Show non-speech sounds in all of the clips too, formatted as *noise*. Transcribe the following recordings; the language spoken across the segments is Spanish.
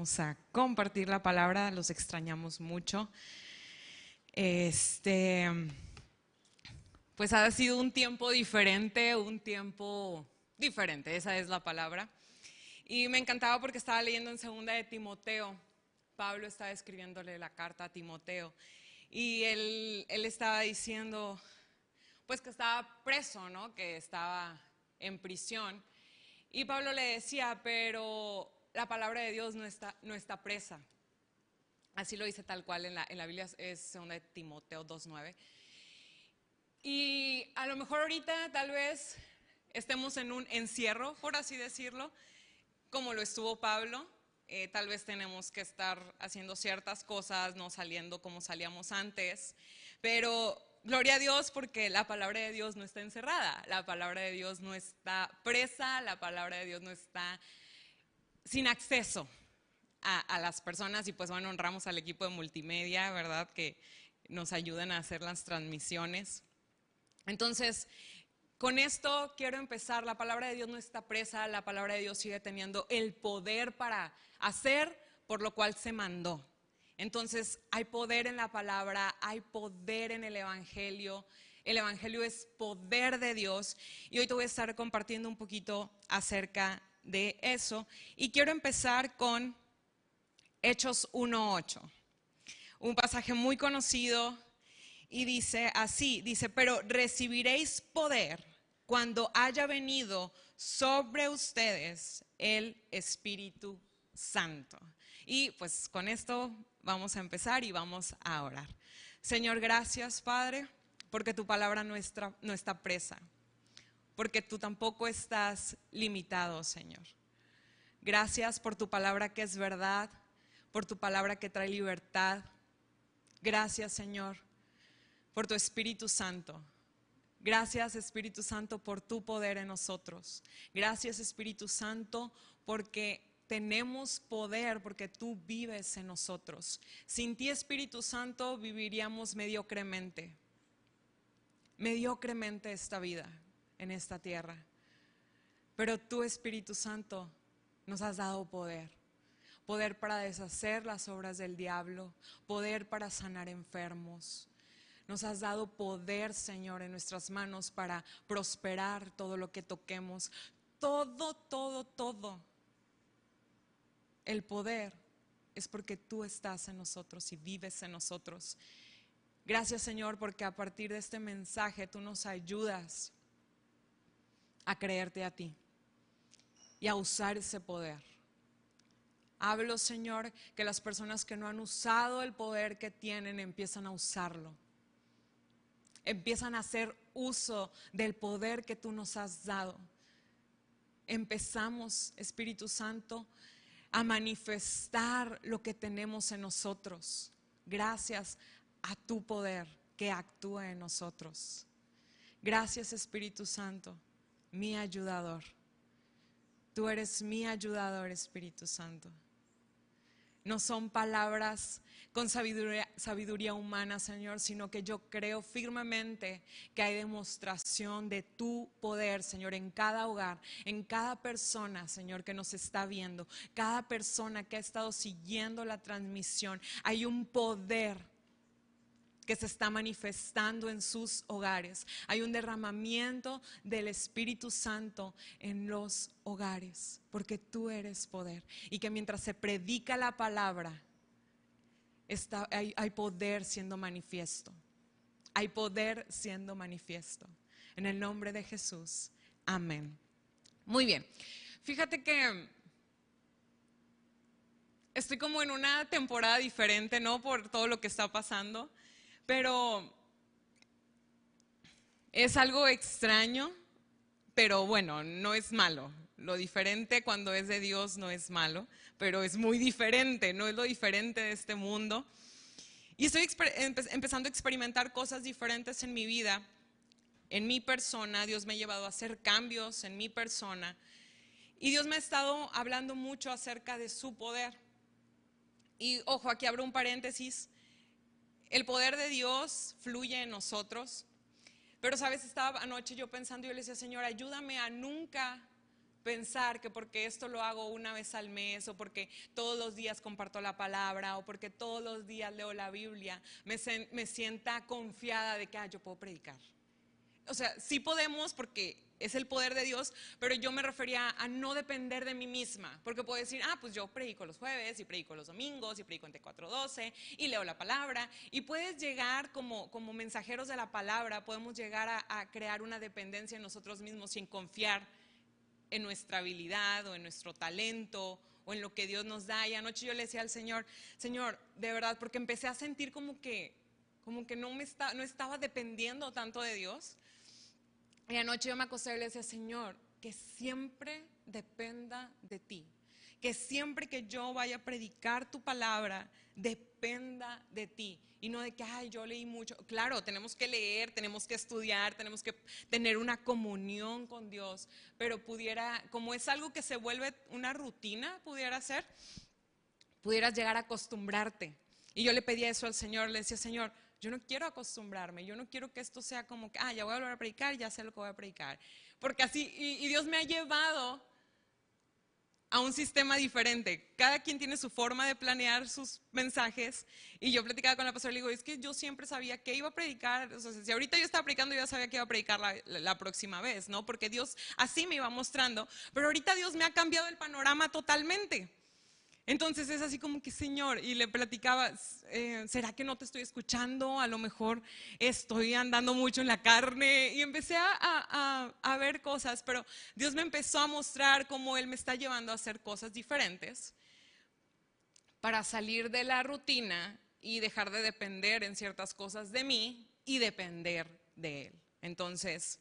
a compartir la palabra, los extrañamos mucho. Este, pues ha sido un tiempo diferente, un tiempo diferente, esa es la palabra. Y me encantaba porque estaba leyendo en segunda de Timoteo. Pablo estaba escribiéndole la carta a Timoteo y él, él estaba diciendo, pues que estaba preso, ¿no? Que estaba en prisión. Y Pablo le decía, pero la palabra de Dios no está, no está presa. Así lo dice tal cual en la, en la Biblia, es 2 de Timoteo 2.9. Y a lo mejor ahorita tal vez estemos en un encierro, por así decirlo, como lo estuvo Pablo. Eh, tal vez tenemos que estar haciendo ciertas cosas, no saliendo como salíamos antes, pero gloria a Dios porque la palabra de Dios no está encerrada, la palabra de Dios no está presa, la palabra de Dios no está sin acceso a, las personas y pues bueno, honramos al equipo de multimedia, ¿verdad? Que nos ayudan a hacer las transmisiones. Entonces, con esto quiero empezar. La palabra de Dios no está presa, la palabra de Dios sigue teniendo el poder para hacer por lo cual se mandó. Entonces, hay poder en la palabra, hay poder en el Evangelio. El Evangelio es poder de Dios. Y hoy te voy a estar compartiendo un poquito acerca de eso. Y quiero empezar con Hechos 1.8, un pasaje muy conocido y dice así, dice, pero recibiréis poder cuando haya venido sobre ustedes el Espíritu Santo. Y pues con esto vamos a empezar y vamos a orar. Señor, gracias Padre, porque tu palabra no está, no está presa, porque tú tampoco estás limitado, Señor. Gracias por tu palabra que es verdad, por tu palabra que trae libertad. Gracias, Señor, por tu Espíritu Santo. Gracias, Espíritu Santo, por tu poder en nosotros. Gracias, Espíritu Santo, porque tenemos poder, porque tú vives en nosotros. Sin ti, Espíritu Santo, viviríamos mediocremente. Mediocremente esta vida en esta tierra. Pero tú, Espíritu Santo, nos has dado poder poder para deshacer las obras del diablo, poder para sanar enfermos. Nos has dado poder, Señor, en nuestras manos para prosperar todo lo que toquemos. Todo, todo, todo. El poder es porque tú estás en nosotros y vives en nosotros. Gracias, Señor, porque a partir de este mensaje tú nos ayudas a creerte a ti y a usar ese poder. Hablo, Señor, que las personas que no han usado el poder que tienen empiezan a usarlo. Empiezan a hacer uso del poder que tú nos has dado. Empezamos, Espíritu Santo, a manifestar lo que tenemos en nosotros, gracias a tu poder que actúa en nosotros. Gracias, Espíritu Santo, mi ayudador. Tú eres mi ayudador, Espíritu Santo. No son palabras con sabiduría, humana, Señor, sino que yo creo firmemente que hay demostración de tu poder, Señor, en cada hogar, en cada persona, Señor, que nos está viendo, cada persona que ha estado siguiendo la transmisión. Hay un poder que se está manifestando en sus hogares. Hay un derramamiento del Espíritu Santo en los hogares, porque tú eres poder. Y que mientras se predica la palabra, está, hay, hay poder siendo manifiesto. Hay poder siendo manifiesto. En el nombre de Jesús. Amén. Muy bien. Fíjate que estoy como en una temporada diferente, ¿no? Por todo lo que está pasando. Pero es algo extraño, pero bueno, no es malo. Lo diferente cuando es de Dios no es malo, pero es muy diferente, no es lo diferente de este mundo. Y estoy empezando a experimentar cosas diferentes en mi vida, en mi persona. Dios me ha llevado a hacer cambios en mi persona. Y Dios me ha estado hablando mucho acerca de su poder. Y ojo, aquí abro un paréntesis. El poder de Dios fluye en nosotros. Pero, ¿sabes? Estaba anoche yo pensando y yo le decía, Señor, ayúdame a nunca pensar que porque esto lo hago una vez al mes o porque todos los días comparto la palabra o porque todos los días leo la Biblia, me, me sienta confiada de que ah, yo puedo predicar. O sea, sí podemos porque es el poder de Dios, pero yo me refería a no depender de mí misma, porque puedo decir, ah, pues yo predico los jueves y predico los domingos y predico en T412 y leo la palabra y puedes llegar como, como mensajeros de la palabra, podemos llegar a, a crear una dependencia en nosotros mismos sin confiar en nuestra habilidad o en nuestro talento o en lo que Dios nos da. Y anoche yo le decía al Señor, Señor, de verdad, porque empecé a sentir como que, como que no, me está, no estaba dependiendo tanto de Dios. Y anoche yo me acosté y le decía, Señor, que siempre dependa de ti. Que siempre que yo vaya a predicar tu palabra, dependa de ti y no de que, ay, yo leí mucho. Claro, tenemos que leer, tenemos que estudiar, tenemos que tener una comunión con Dios, pero pudiera, como es algo que se vuelve una rutina, pudiera ser, pudieras llegar a acostumbrarte. Y yo le pedía eso al Señor, le decía, Señor, yo no quiero acostumbrarme, yo no quiero que esto sea como que, ah, ya voy a volver a predicar, ya sé lo que voy a predicar. Porque así, y Dios me ha llevado a un sistema diferente. Cada quien tiene su forma de planear sus mensajes. Y yo platicaba con la pastora y le digo, es que yo siempre sabía que iba a predicar. O sea, si ahorita yo estaba predicando, yo ya sabía que iba a predicar la, la, próxima vez, ¿no? Porque Dios así me iba mostrando. Pero ahorita Dios me ha cambiado el panorama totalmente. Entonces es así como que, Señor, y le platicaba, eh, ¿será que no te estoy escuchando? A lo mejor estoy andando mucho en la carne. Y empecé a, a, ver cosas, pero Dios me empezó a mostrar cómo Él me está llevando a hacer cosas diferentes para salir de la rutina y dejar de depender en ciertas cosas de mí y depender de Él. Entonces,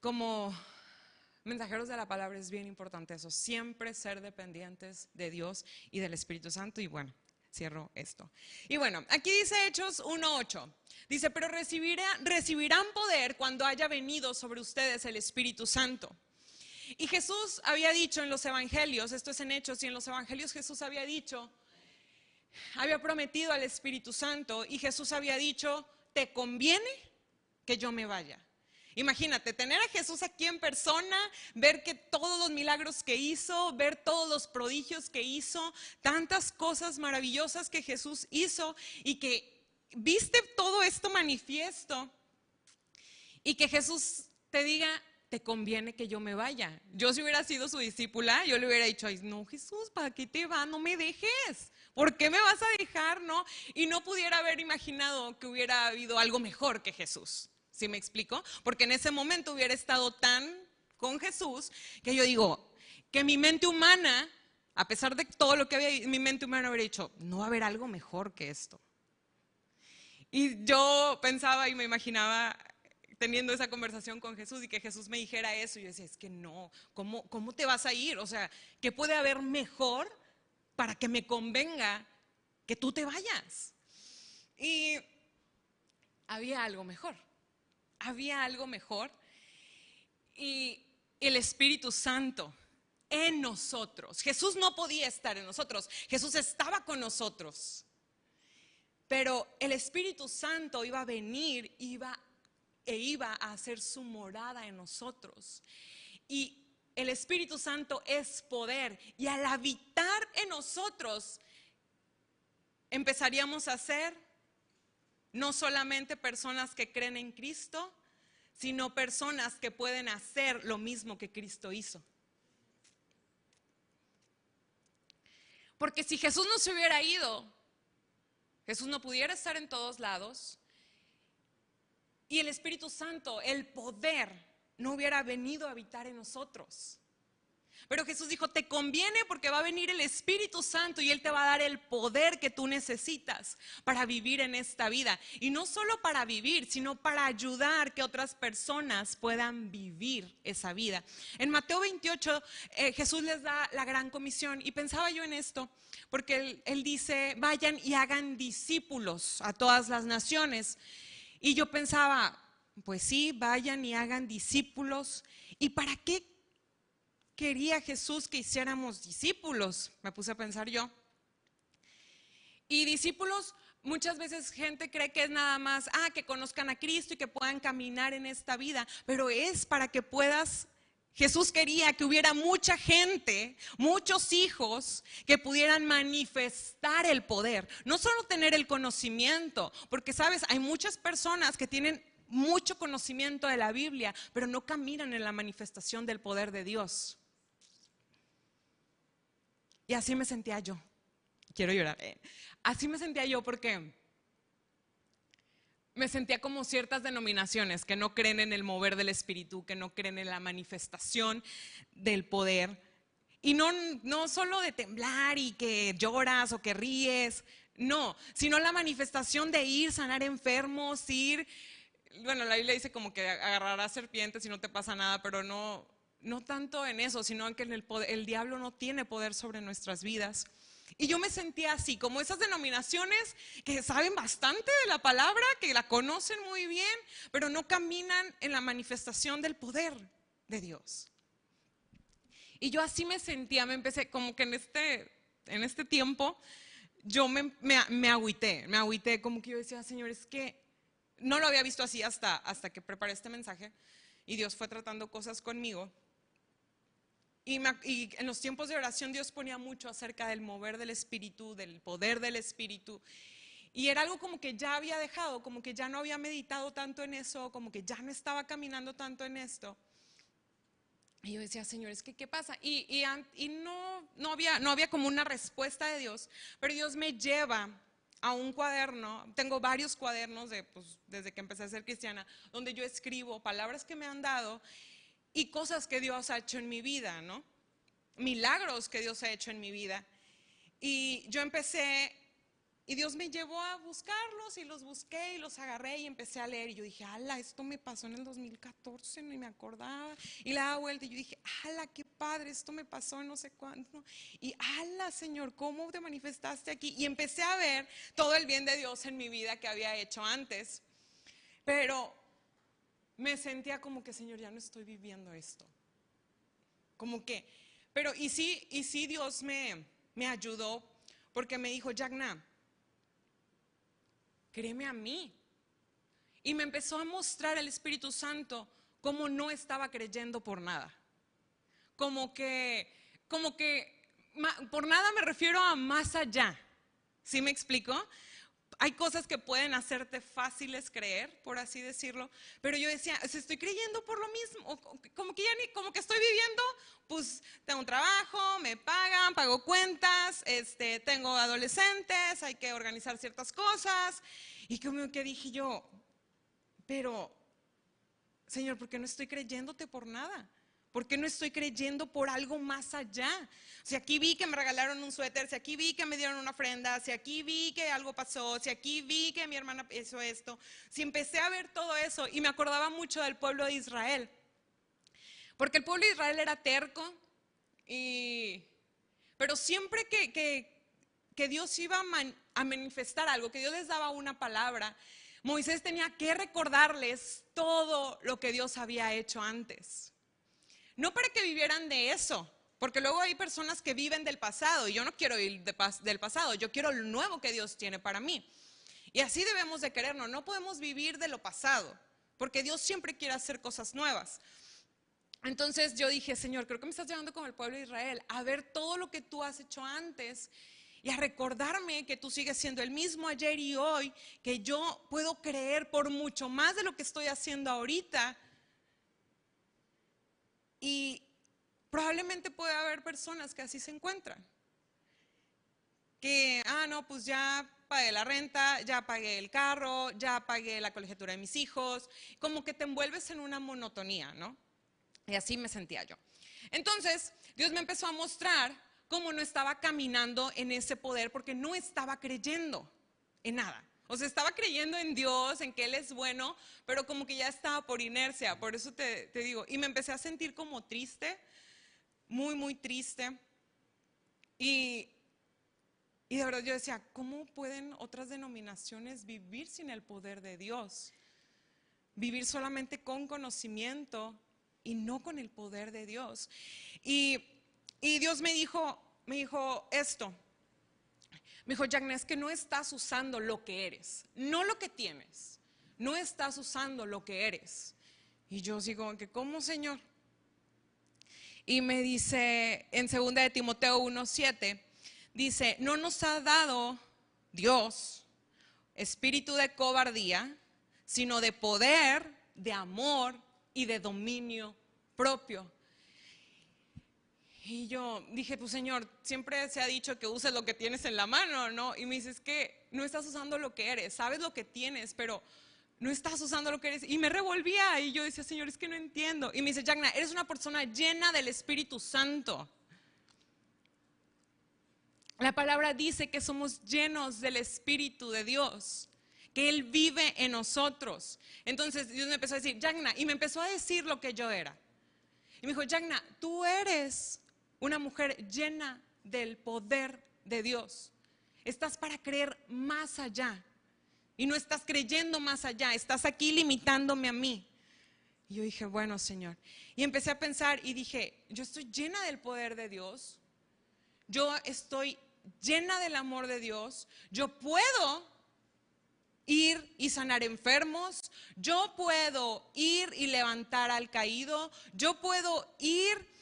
como mensajeros de la palabra es bien importante eso, siempre ser dependientes de Dios y del Espíritu Santo. Y bueno, cierro esto. Y bueno, aquí dice Hechos 1.8. Dice, pero recibirán poder cuando haya venido sobre ustedes el Espíritu Santo. Y Jesús había dicho en los evangelios, esto es en Hechos, y en los evangelios Jesús había dicho, había prometido al Espíritu Santo y Jesús había dicho, te conviene que yo me vaya. Imagínate, tener a Jesús aquí en persona, ver que todos los milagros que hizo, ver todos los prodigios que hizo, tantas cosas maravillosas que Jesús hizo y que viste todo esto manifiesto y que Jesús te diga, te conviene que yo me vaya. Yo si hubiera sido su discípula, yo le hubiera dicho, no Jesús, ¿para qué te va? No me dejes. ¿Por qué me vas a dejar? No, y no pudiera haber imaginado que hubiera habido algo mejor que Jesús. ¿Sí me explico? Porque en ese momento hubiera estado tan con Jesús que yo digo, que mi mente humana, a pesar de todo lo que había, mi mente humana hubiera dicho, no va a haber algo mejor que esto. Y yo pensaba y me imaginaba teniendo esa conversación con Jesús y que Jesús me dijera eso. Y yo decía, es que no, ¿cómo, ¿cómo te vas a ir? O sea, ¿qué puede haber mejor para que me convenga que tú te vayas? Y había algo mejor había algo mejor. Y el Espíritu Santo en nosotros. Jesús no podía estar en nosotros, Jesús estaba con nosotros. Pero el Espíritu Santo iba a venir, iba e iba a hacer su morada en nosotros. Y el Espíritu Santo es poder. Y al habitar en nosotros, empezaríamos a ser no solamente personas que creen en Cristo, sino personas que pueden hacer lo mismo que Cristo hizo. Porque si Jesús no se hubiera ido, Jesús no pudiera estar en todos lados y el Espíritu Santo, el poder, no hubiera venido a habitar en nosotros. Pero Jesús dijo, te conviene porque va a venir el Espíritu Santo y Él te va a dar el poder que tú necesitas para vivir en esta vida. Y no solo para vivir, sino para ayudar que otras personas puedan vivir esa vida. En Mateo 28 eh, Jesús les da la gran comisión y pensaba yo en esto, porque él, él dice, vayan y hagan discípulos a todas las naciones. Y yo pensaba, pues sí, vayan y hagan discípulos. ¿Y para qué quería Jesús que hiciéramos discípulos? Me puse a pensar yo. Y discípulos, muchas veces gente cree que es nada más, ah, que conozcan a Cristo y que puedan caminar en esta vida, pero es para que puedas Jesús quería que hubiera mucha gente, muchos hijos que pudieran manifestar el poder, no solo tener el conocimiento, porque sabes, hay muchas personas que tienen mucho conocimiento de la Biblia, pero no caminan en la manifestación del poder de Dios. Y así me sentía yo. Quiero llorar. Eh. Así me sentía yo porque me sentía como ciertas denominaciones que no creen en el mover del espíritu, que no creen en la manifestación del poder. Y no, no solo de temblar y que lloras o que ríes, no, sino la manifestación de ir, sanar enfermos, ir, bueno, la Biblia dice como que agarrarás serpientes y no te pasa nada, pero no, no tanto en eso, sino en que el, el diablo no tiene poder sobre nuestras vidas. Y yo me sentía así, como esas denominaciones que saben bastante de la palabra, que la conocen muy bien, pero no caminan en la manifestación del poder de Dios. Y yo así me sentía, me empecé como que en este, en este tiempo, yo me, me, me agüité, me agüité, como que yo decía, Señor, es que no lo había visto así hasta, hasta que preparé este mensaje y Dios fue tratando cosas conmigo. Y, en los tiempos de oración Dios ponía mucho acerca del mover del Espíritu, del poder del Espíritu. Y era algo como que ya había dejado, como que ya no había meditado tanto en eso, como que ya no estaba caminando tanto en esto. Y yo decía, Señor, es que ¿qué pasa? Y, y, no, no, había, no había como una respuesta de Dios, pero Dios me lleva a un cuaderno, tengo varios cuadernos de, pues, desde que empecé a ser cristiana, donde yo escribo palabras que me han dado y cosas que Dios ha hecho en mi vida, ¿no? Milagros que Dios ha hecho en mi vida. Y yo empecé, y Dios me llevó a buscarlos y los busqué y los agarré y empecé a leer. Y yo dije, ala, esto me pasó en el 2014, ni me acordaba. Y la daba vuelta y yo dije, ala, qué padre, esto me pasó en no sé cuánto. Y ala, Señor, ¿cómo te manifestaste aquí? Y empecé a ver todo el bien de Dios en mi vida que había hecho antes. Pero me sentía como que, Señor, ya no estoy viviendo esto. Como que, pero y sí, y sí Dios me, me ayudó porque me dijo, Jagna, créeme a mí. Y me empezó a mostrar el Espíritu Santo como no estaba creyendo por nada. Como que, como que, por nada me refiero a más allá. ¿Sí me explico? Hay cosas que pueden hacerte fáciles creer, por así decirlo, pero yo decía, si estoy creyendo por lo mismo, como que ya ni, como que estoy viviendo, pues tengo un trabajo, me pagan, pago cuentas, este, tengo adolescentes, hay que organizar ciertas cosas, y como que dije yo, pero, Señor, ¿por qué no estoy creyéndote por nada? ¿Por qué no estoy creyendo por algo más allá? Si aquí vi que me regalaron un suéter, si aquí vi que me dieron una ofrenda, si aquí vi que algo pasó, si aquí vi que mi hermana hizo esto, si empecé a ver todo eso y me acordaba mucho del pueblo de Israel. Porque el pueblo de Israel era terco, y, pero siempre que, que, Dios iba a manifestar algo, que Dios les daba una palabra, Moisés tenía que recordarles todo lo que Dios había hecho antes. No para que vivieran de eso, porque luego hay personas que viven del pasado y yo no quiero ir del pasado, yo quiero lo nuevo que Dios tiene para mí. Y así debemos de querernos, no podemos vivir de lo pasado, porque Dios siempre quiere hacer cosas nuevas. Entonces yo dije, Señor, creo que me estás llevando con el pueblo de Israel a ver todo lo que tú has hecho antes y a recordarme que tú sigues siendo el mismo ayer y hoy, que yo puedo creer por mucho más de lo que estoy haciendo ahorita y probablemente puede haber personas que así se encuentran. Que, ah, no, pues ya pagué la renta, ya pagué el carro, ya pagué la colegiatura de mis hijos, como que te envuelves en una monotonía, ¿no? Y así me sentía yo. Entonces, Dios me empezó a mostrar cómo no estaba caminando en ese poder porque no estaba creyendo en nada. O sea, estaba creyendo en Dios, en que Él es bueno, pero como que ya estaba por inercia, por eso te, digo. Y me empecé a sentir como triste, muy, muy triste. Y, y de verdad yo decía, ¿cómo pueden otras denominaciones vivir sin el poder de Dios? Vivir solamente con conocimiento y no con el poder de Dios. Y, y Dios me dijo, me dijo esto, me dijo, es que no estás usando lo que eres, no lo que tienes. No estás usando lo que eres. Y yo sigo, que ¿cómo, Señor? y me dice en 2 de Timoteo 1:7 dice, "No nos ha dado Dios espíritu de cobardía, sino de poder, de amor y de dominio propio." Y yo dije, pues Señor, siempre se ha dicho que uses lo que tienes en la mano, ¿no? Y me dice, es que no estás usando lo que eres, sabes lo que tienes, pero no estás usando lo que eres. Y me revolvía y yo decía, Señor, es que no entiendo. Y me dice, Jagna, eres una persona llena del Espíritu Santo. La palabra dice que somos llenos del Espíritu de Dios, que Él vive en nosotros. Entonces Dios me empezó a decir, Jagna, y me empezó a decir lo que yo era. Y me dijo, Jagna, tú eres una mujer llena del poder de Dios. Estás para creer más allá. Y no estás creyendo más allá, estás aquí limitándome a mí. Y yo dije, bueno, Señor. Y empecé a pensar y dije, yo estoy llena del poder de Dios. Yo estoy llena del amor de Dios. Yo puedo ir y sanar enfermos. Yo puedo ir y levantar al caído. Yo puedo ir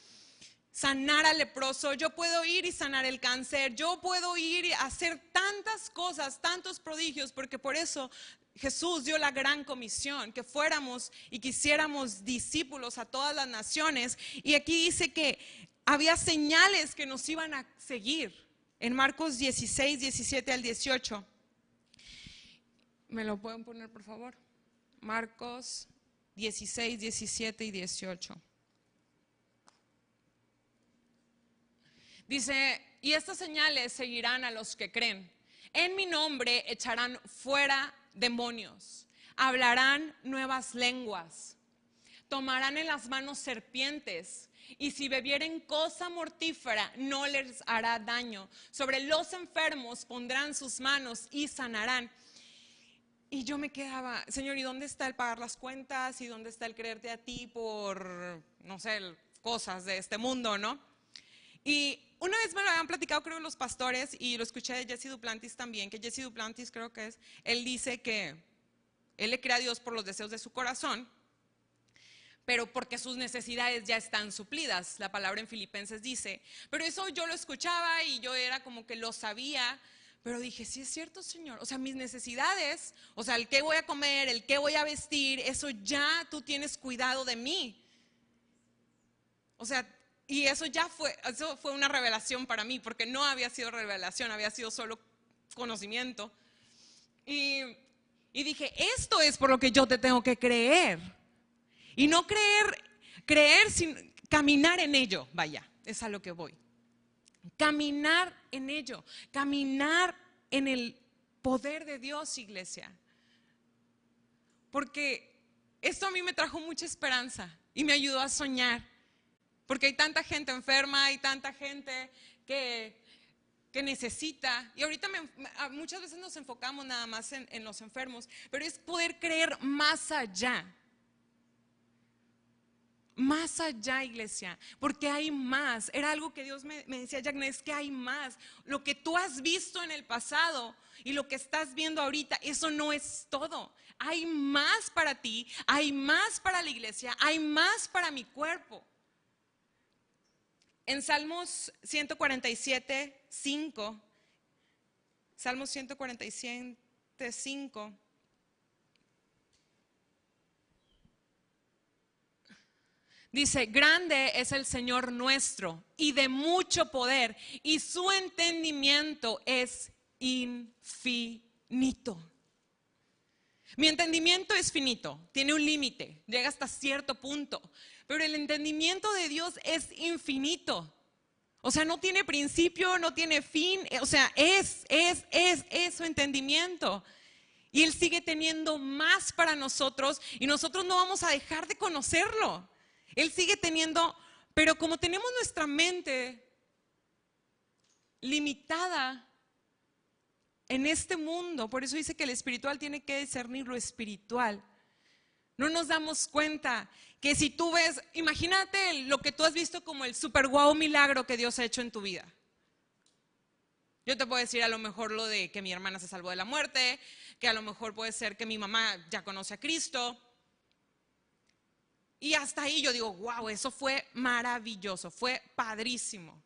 sanar al leproso, yo puedo ir y sanar el cáncer, yo puedo ir y hacer tantas cosas, tantos prodigios, porque por eso Jesús dio la gran comisión, que fuéramos y quisiéramos discípulos a todas las naciones. Y aquí dice que había señales que nos iban a seguir. En Marcos 16, 17 al 18. ¿Me lo pueden poner, por favor? Marcos 16, 17 y 18. Dice, y estas señales seguirán a los que creen. En mi nombre echarán fuera demonios, hablarán nuevas lenguas, tomarán en las manos serpientes y si bebieren cosa mortífera no les hará daño. Sobre los enfermos pondrán sus manos y sanarán. Y yo me quedaba, Señor, ¿y dónde está el pagar las cuentas? ¿Y dónde está el creerte a ti por, no sé, cosas de este mundo, no? Y una vez me lo habían platicado, creo, los pastores, y lo escuché de Jesse Duplantis también, que Jesse Duplantis creo que es, él dice que él le crea a Dios por los deseos de su corazón, pero porque sus necesidades ya están suplidas. La palabra en Filipenses dice, pero eso yo lo escuchaba y yo era como que lo sabía, pero dije, sí es cierto, Señor. O sea, mis necesidades, o sea, el qué voy a comer, el qué voy a vestir, eso ya tú tienes cuidado de mí. O sea, y eso ya fue, eso fue una revelación para mí, porque no había sido revelación, había sido solo conocimiento. Y, y dije, esto es por lo que yo te tengo que creer. Y no creer, creer sin caminar en ello, vaya, es a lo que voy. Caminar en ello, caminar en el poder de Dios, iglesia. Porque esto a mí me trajo mucha esperanza y me ayudó a soñar porque hay tanta gente enferma, hay tanta gente que, que necesita. Y ahorita muchas veces nos enfocamos nada más en, los enfermos, pero es poder creer más allá. Más allá, iglesia, porque hay más. Era algo que Dios me, me decía, Jack, es que hay más. Lo que tú has visto en el pasado y lo que estás viendo ahorita, eso no es todo. Hay más para ti, hay más para la iglesia, hay más para mi cuerpo. En Salmos 147, 5, Salmos 147, 5, Dice, grande es el Señor nuestro y de mucho poder y su entendimiento es infinito. Mi entendimiento es finito, tiene un límite, llega hasta cierto punto, pero el entendimiento de Dios es infinito. O sea, no tiene principio, no tiene fin, eh, o sea, es, es, es, es su entendimiento. Y Él sigue teniendo más para nosotros y nosotros no vamos a dejar de conocerlo. Él sigue teniendo, pero como tenemos nuestra mente limitada en este mundo, por eso dice que el espiritual tiene que discernir lo espiritual. No nos damos cuenta que si tú ves, imagínate lo que tú has visto como el super guau milagro que Dios ha hecho en tu vida. Yo te puedo decir a lo mejor lo de que mi hermana se salvó de la muerte, que a lo mejor puede ser que mi mamá ya conoce a Cristo. Y hasta ahí yo digo, wow, eso fue maravilloso, fue padrísimo.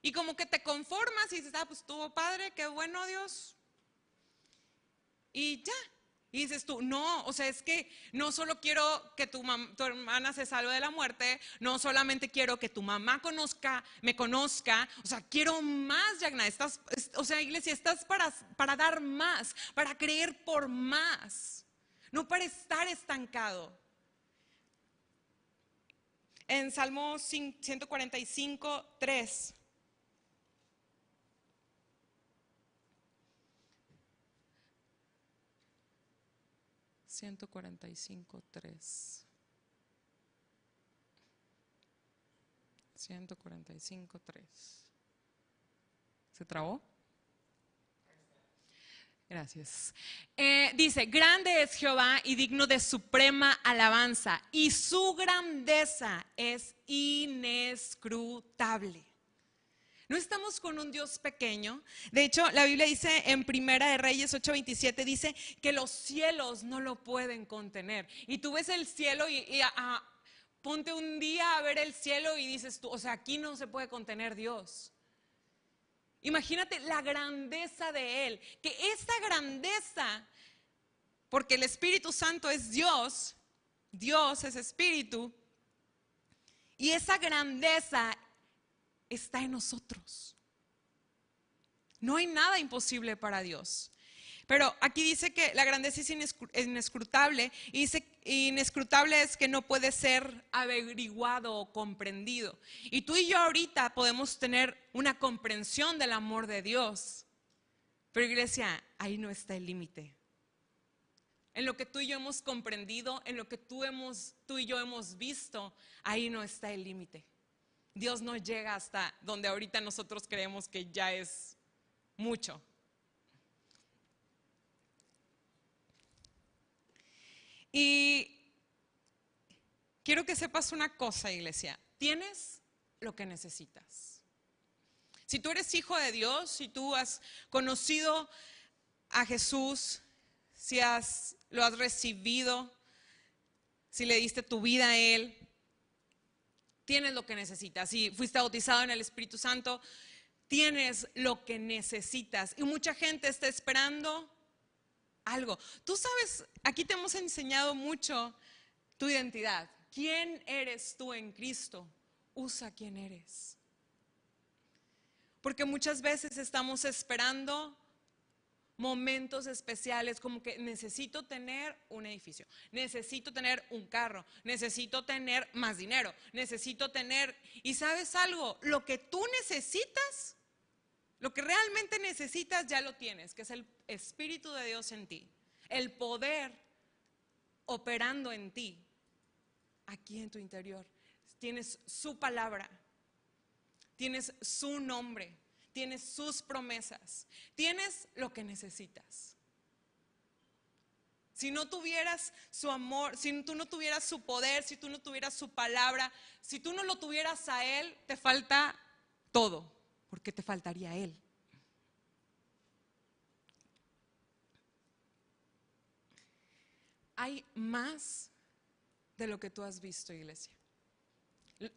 Y como que te conformas y dices, ah, pues estuvo padre, qué bueno Dios. Y ya, y dices tú, no, o sea, es que no solo quiero que tu, tu, hermana se salve de la muerte, no solamente quiero que tu mamá conozca, me conozca, o sea, quiero más, Yagna, estás, o sea, iglesia, estás para, para dar más, para creer por más, no para estar estancado. En Salmo 145, 3. 145, 3. 145, 3. ¿Se trabó? Gracias. Eh, dice, grande es Jehová y digno de suprema alabanza, y su grandeza es inescrutable. No estamos con un Dios pequeño. De hecho, la Biblia dice en Primera de Reyes 8:27 dice que los cielos no lo pueden contener. Y tú ves el cielo y, ponte un día a ver el cielo y dices tú, o sea, aquí no se puede contener Dios. Imagínate la grandeza de Él, que esta grandeza, porque el Espíritu Santo es Dios, Dios es Espíritu, y esa grandeza está en nosotros. No hay nada imposible para Dios. Pero aquí dice que la grandeza es inescrutable y dice inescrutable es que no puede ser averiguado o comprendido. Y tú y yo ahorita podemos tener una comprensión del amor de Dios. Pero iglesia, ahí no está el límite. En lo que tú y yo hemos comprendido, en lo que tú, hemos, tú y yo hemos visto, ahí no está el límite. Dios no llega hasta donde ahorita nosotros creemos que ya es mucho. Y quiero que sepas una cosa, iglesia. Tienes lo que necesitas. Si tú eres hijo de Dios, si tú has conocido a Jesús, si has, lo has recibido, si le diste tu vida a Él, tienes lo que necesitas. Si fuiste bautizado en el Espíritu Santo, tienes lo que necesitas. Y mucha gente está esperando algo. Tú sabes, aquí te hemos enseñado mucho tu identidad. ¿Quién eres tú en Cristo? Usa quién eres. Porque muchas veces estamos esperando momentos especiales como que necesito tener un edificio, necesito tener un carro, necesito tener más dinero, necesito tener... Y sabes algo, lo que tú necesitas, lo que realmente necesitas ya lo tienes, que es el Espíritu de Dios en ti, el poder operando en ti, aquí en tu interior. Tienes su palabra, tienes su nombre tienes sus promesas, tienes lo que necesitas. Si no tuvieras su amor, si tú no tuvieras su poder, si tú no tuvieras su palabra, si tú no lo tuvieras a Él, te falta todo, porque te faltaría Él. Hay más de lo que tú has visto, iglesia.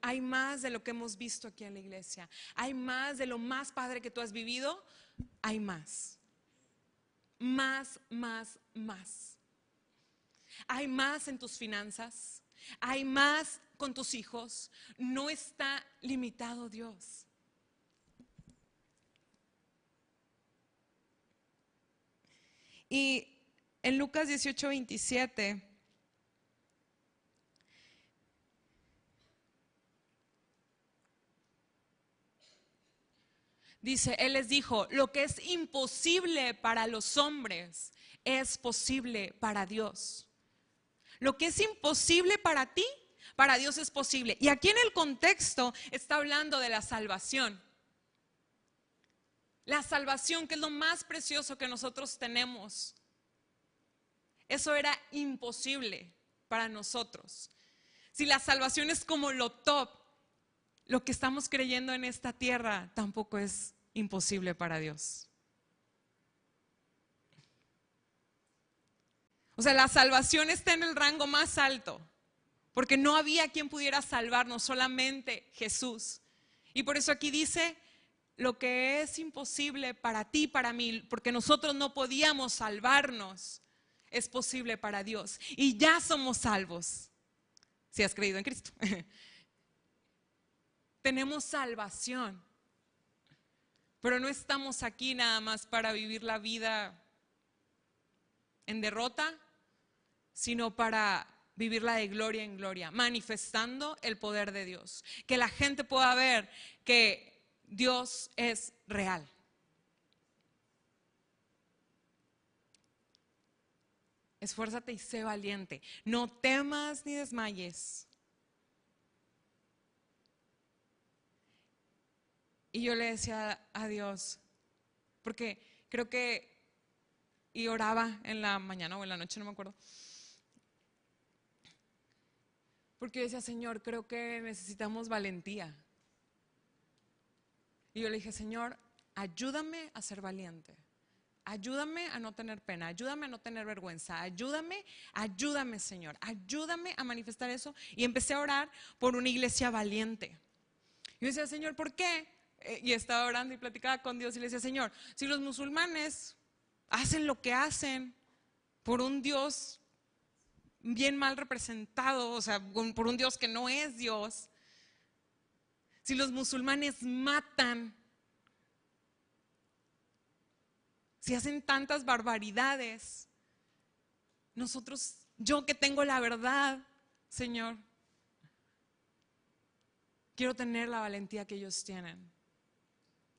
Hay más de lo que hemos visto aquí en la iglesia. Hay más de lo más padre que tú has vivido. Hay más. Más, más, más. Hay más en tus finanzas. Hay más con tus hijos. No está limitado Dios. Y en Lucas 18, 27 Dice, Él les dijo, lo que es imposible para los hombres es posible para Dios. Lo que es imposible para ti, para Dios es posible. Y aquí en el contexto está hablando de la salvación. La salvación, que es lo más precioso que nosotros tenemos. Eso era imposible para nosotros. Si la salvación es como lo top, lo que estamos creyendo en esta tierra tampoco es imposible para Dios. O sea, la salvación está en el rango más alto, porque no había quien pudiera salvarnos, solamente Jesús. Y por eso aquí dice, lo que es imposible para ti, para mí, porque nosotros no podíamos salvarnos, es posible para Dios. Y ya somos salvos, si has creído en Cristo. *laughs* Tenemos salvación, pero no estamos aquí nada más para vivir la vida en derrota, sino para vivirla de gloria en gloria, manifestando el poder de Dios. Que la gente pueda ver que Dios es real. Esfuérzate y sé valiente. No temas ni desmayes. Y yo le decía a Dios, porque creo que, y oraba en la mañana o en la noche, no me acuerdo. Porque yo decía, Señor, creo que necesitamos valentía. Y yo le dije, Señor, ayúdame a ser valiente. Ayúdame a no tener pena, ayúdame a no tener vergüenza, ayúdame, ayúdame Señor, ayúdame a manifestar eso. Y empecé a orar por una iglesia valiente. Y yo decía, Señor, ¿por qué? Eh, y estaba orando y platicaba con Dios y le decía, Señor, si los musulmanes hacen lo que hacen por un Dios bien mal representado, o sea, por un Dios que no es Dios, si los musulmanes matan, si hacen tantas barbaridades, nosotros, yo que tengo la verdad, Señor, quiero tener la valentía que ellos tienen.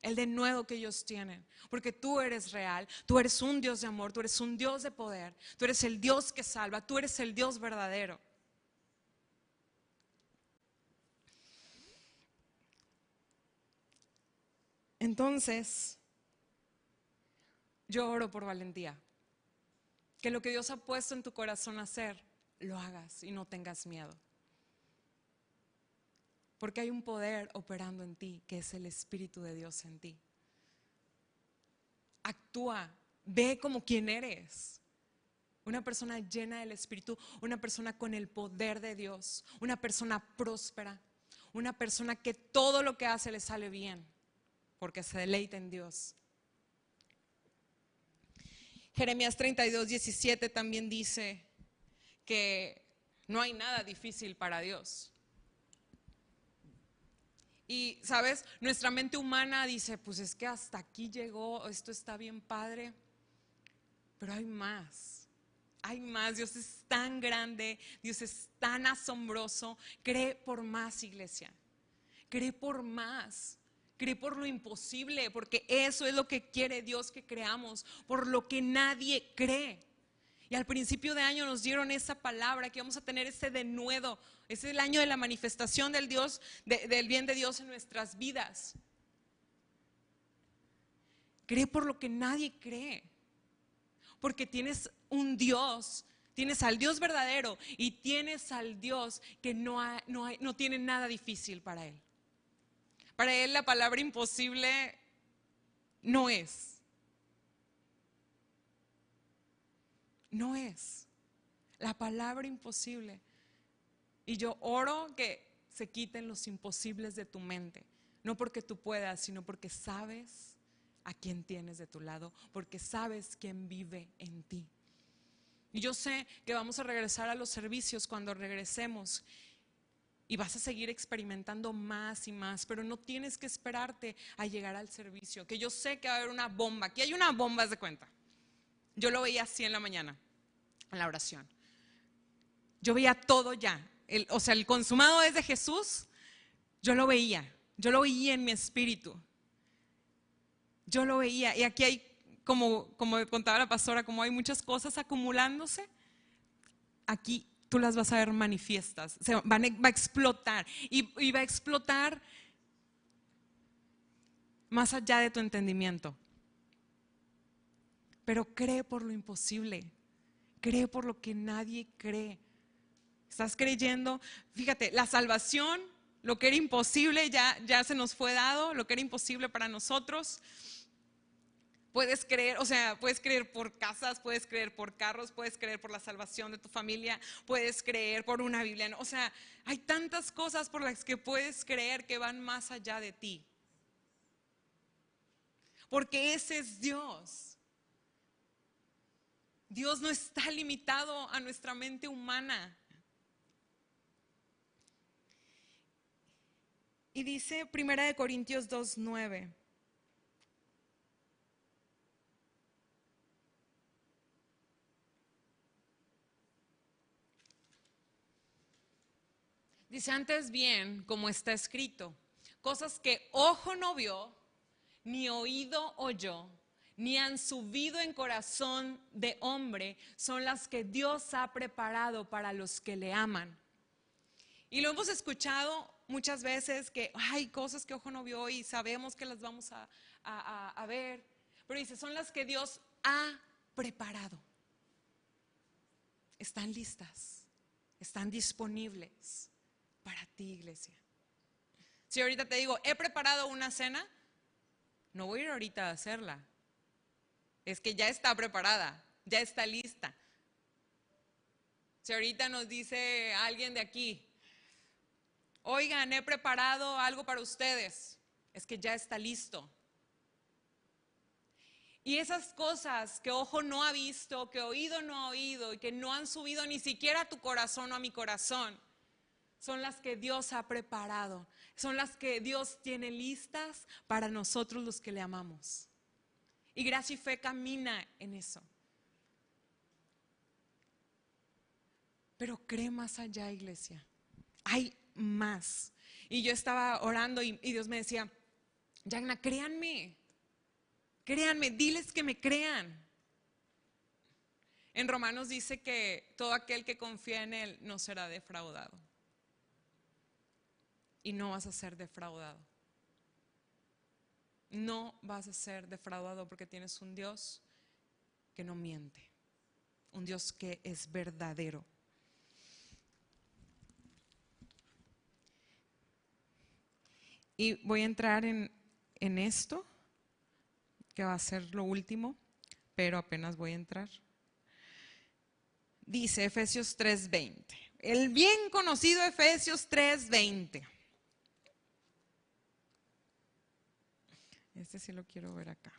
El de nuevo que ellos tienen. Porque tú eres real, tú eres un Dios de amor, tú eres un Dios de poder, tú eres el Dios que salva, tú eres el Dios verdadero. Entonces, yo oro por valentía. Que lo que Dios ha puesto en tu corazón hacer, lo hagas y no tengas miedo. Porque hay un poder operando en ti, que es el Espíritu de Dios en ti. Actúa, ve como quien eres. Una persona llena del Espíritu, una persona con el poder de Dios, una persona próspera, una persona que todo lo que hace le sale bien porque se deleita en Dios. Jeremías 32, 17 también dice que no hay nada difícil para Dios. Y, ¿sabes? Nuestra mente humana dice, pues es que hasta aquí llegó, esto está bien padre, pero hay más. Hay más, Dios es tan grande, Dios es tan asombroso. Cree por más, iglesia. Cree por más. Cree por lo imposible, porque eso es lo que quiere Dios que creamos, por lo que nadie cree. Y al principio de año nos dieron esa palabra, que vamos a tener ese denuedo. Ese es el año de la manifestación del Dios, del bien de Dios en nuestras vidas. Cree por lo que nadie cree. Porque tienes un Dios, tienes al Dios verdadero y tienes al Dios que no, no, no tiene nada difícil para él. Para él la palabra imposible no es. No es. La palabra imposible. Y yo oro que se quiten los imposibles de tu mente. No porque tú puedas, sino porque sabes a quién tienes de tu lado, porque sabes quién vive en ti. Y yo sé que vamos a regresar a los servicios cuando regresemos y vas a seguir experimentando más y más, pero no tienes que esperarte a llegar al servicio, que yo sé que va a haber una bomba, aquí hay una bomba, de cuenta. Yo lo veía así en la mañana, en la oración. Yo veía todo ya, o sea, el consumado es de Jesús, yo lo veía, yo lo veía en mi espíritu. Yo lo veía, y aquí hay, como, como contaba la pastora, como hay muchas cosas acumulándose, aquí tú las vas a ver manifiestas, se van, va a explotar y, va a explotar más allá de tu entendimiento. Pero cree por lo imposible, cree por lo que nadie cree. Estás creyendo, fíjate, la salvación, lo que era imposible ya, ya se nos fue dado, lo que era imposible para nosotros. Puedes creer, o sea, puedes creer por casas, puedes creer por carros, puedes creer por la salvación de tu familia, puedes creer por una Biblia. O sea, hay tantas cosas por las que puedes creer que van más allá de ti. Porque ese es Dios. Dios no está limitado a nuestra mente humana. Y dice Primera de Corintios 2:9. Dice antes bien, como está escrito, cosas que ojo no vio, ni oído oyó, ni han subido en corazón de hombre, son las que Dios ha preparado para los que le aman. Y lo hemos escuchado muchas veces que hay cosas que ojo no vio y sabemos que las vamos a, a ver, pero dice, son las que Dios ha preparado. Están listas, están disponibles para ti, iglesia. Si ahorita te digo, he preparado una cena, no voy a ir ahorita a hacerla. Es que ya está preparada, ya está lista. Si ahorita nos dice alguien de aquí, oigan, he preparado algo para ustedes, es que ya está listo. Y esas cosas que ojo no ha visto, que oído no ha oído y que no han subido ni siquiera a tu corazón o a mi corazón, son las que Dios ha preparado, son las que Dios tiene listas para nosotros los que le amamos. Y gracia y fe camina en eso. Pero cree más allá, iglesia. Hay más. Y yo estaba orando y, Dios me decía, Yagna, créanme, créanme, diles que me crean. En Romanos dice que todo aquel que confía en Él no será defraudado y no vas a ser defraudado. No vas a ser defraudado porque tienes un Dios que no miente, un Dios que es verdadero. Y voy a entrar en, en esto, que va a ser lo último, pero apenas voy a entrar. Dice Efesios 3:20, el bien conocido Efesios 3:20. Este sí lo quiero ver acá.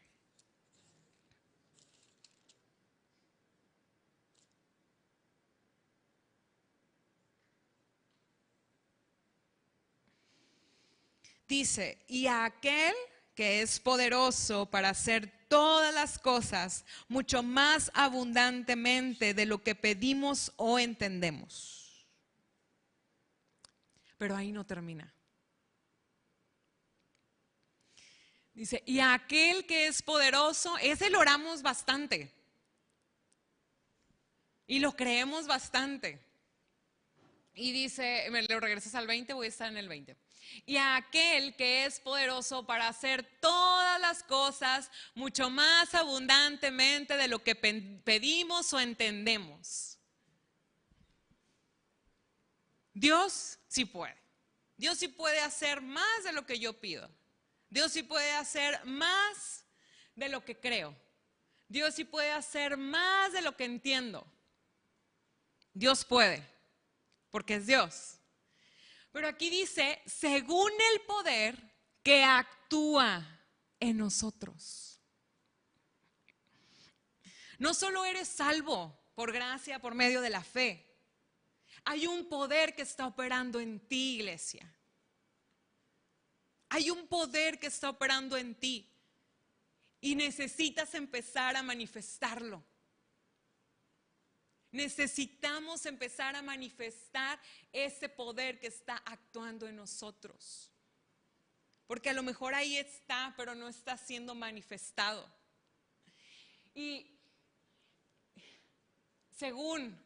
Dice, y aquel que es poderoso para hacer todas las cosas mucho más abundantemente de lo que pedimos o entendemos. Pero ahí no termina. Dice, y aquel que es poderoso, ese lo oramos bastante. Y lo creemos bastante. Y dice, me lo regresas al 20, voy a estar en el 20. Y aquel que es poderoso para hacer todas las cosas mucho más abundantemente de lo que pedimos o entendemos. Dios sí puede. Dios sí puede hacer más de lo que yo pido. Dios sí puede hacer más de lo que creo. Dios sí puede hacer más de lo que entiendo. Dios puede, porque es Dios. Pero aquí dice, según el poder que actúa en nosotros. No solo eres salvo por gracia, por medio de la fe. Hay un poder que está operando en ti, iglesia. Hay un poder que está operando en ti y necesitas empezar a manifestarlo. Necesitamos empezar a manifestar ese poder que está actuando en nosotros. Porque a lo mejor ahí está, pero no está siendo manifestado. Y según,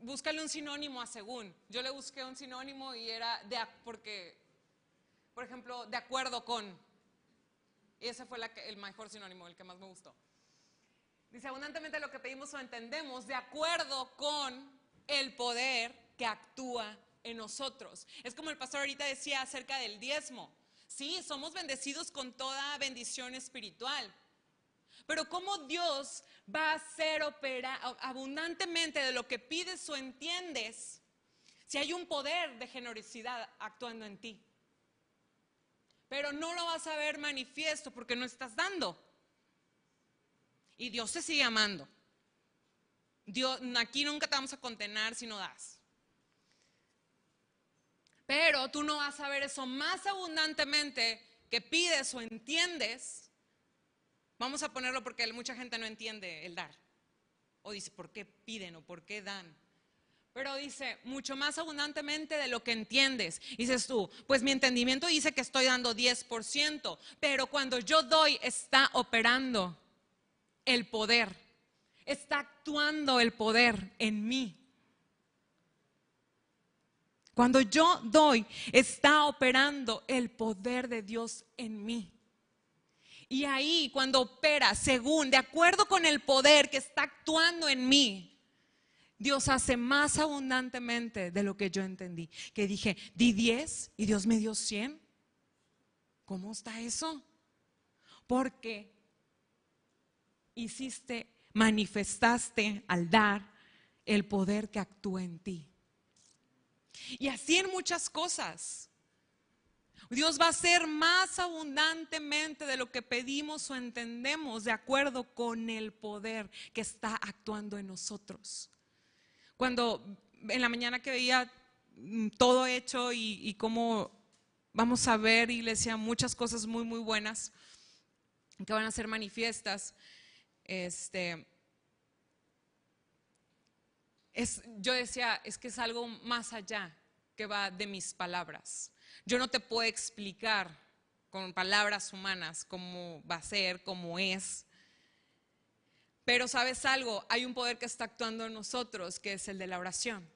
búscale un sinónimo a según. Yo le busqué un sinónimo y era de porque por ejemplo, de acuerdo con. Ese fue el mejor sinónimo, el que más me gustó. Dice, abundantemente lo que pedimos o entendemos, de acuerdo con el poder que actúa en nosotros. Es como el pastor ahorita decía acerca del diezmo. Sí, somos bendecidos con toda bendición espiritual. Pero cómo Dios va a hacer operar abundantemente de lo que pides o entiendes si hay un poder de generosidad actuando en ti. Pero no lo vas a ver manifiesto porque no estás dando. Y Dios te sigue amando. Dios, aquí nunca te vamos a condenar si no das. Pero tú no vas a ver eso más abundantemente que pides o entiendes. Vamos a ponerlo porque mucha gente no entiende el dar. O dice, ¿por qué piden o por qué dan? Pero dice, mucho más abundantemente de lo que entiendes. Dices tú, pues mi entendimiento dice que estoy dando 10%, pero cuando yo doy está operando el poder, está actuando el poder en mí. Cuando yo doy, está operando el poder de Dios en mí. Y ahí, cuando opera según, de acuerdo con el poder que está actuando en mí, Dios hace más abundantemente de lo que yo entendí. Que dije, di 10 y Dios me dio 100. ¿Cómo está eso? Porque hiciste, manifestaste al dar el poder que actúa en ti. Y así en muchas cosas. Dios va a hacer más abundantemente de lo que pedimos o entendemos de acuerdo con el poder que está actuando en nosotros. Cuando en la mañana que veía mm, todo hecho y, cómo vamos a ver, iglesia, muchas cosas muy, muy buenas que van a ser manifiestas, este, es, yo decía, es que es algo más allá que va de mis palabras. Yo no te puedo explicar con palabras humanas cómo va a ser, cómo es. Pero sabes algo, hay un poder que está actuando en nosotros, que es el de la oración.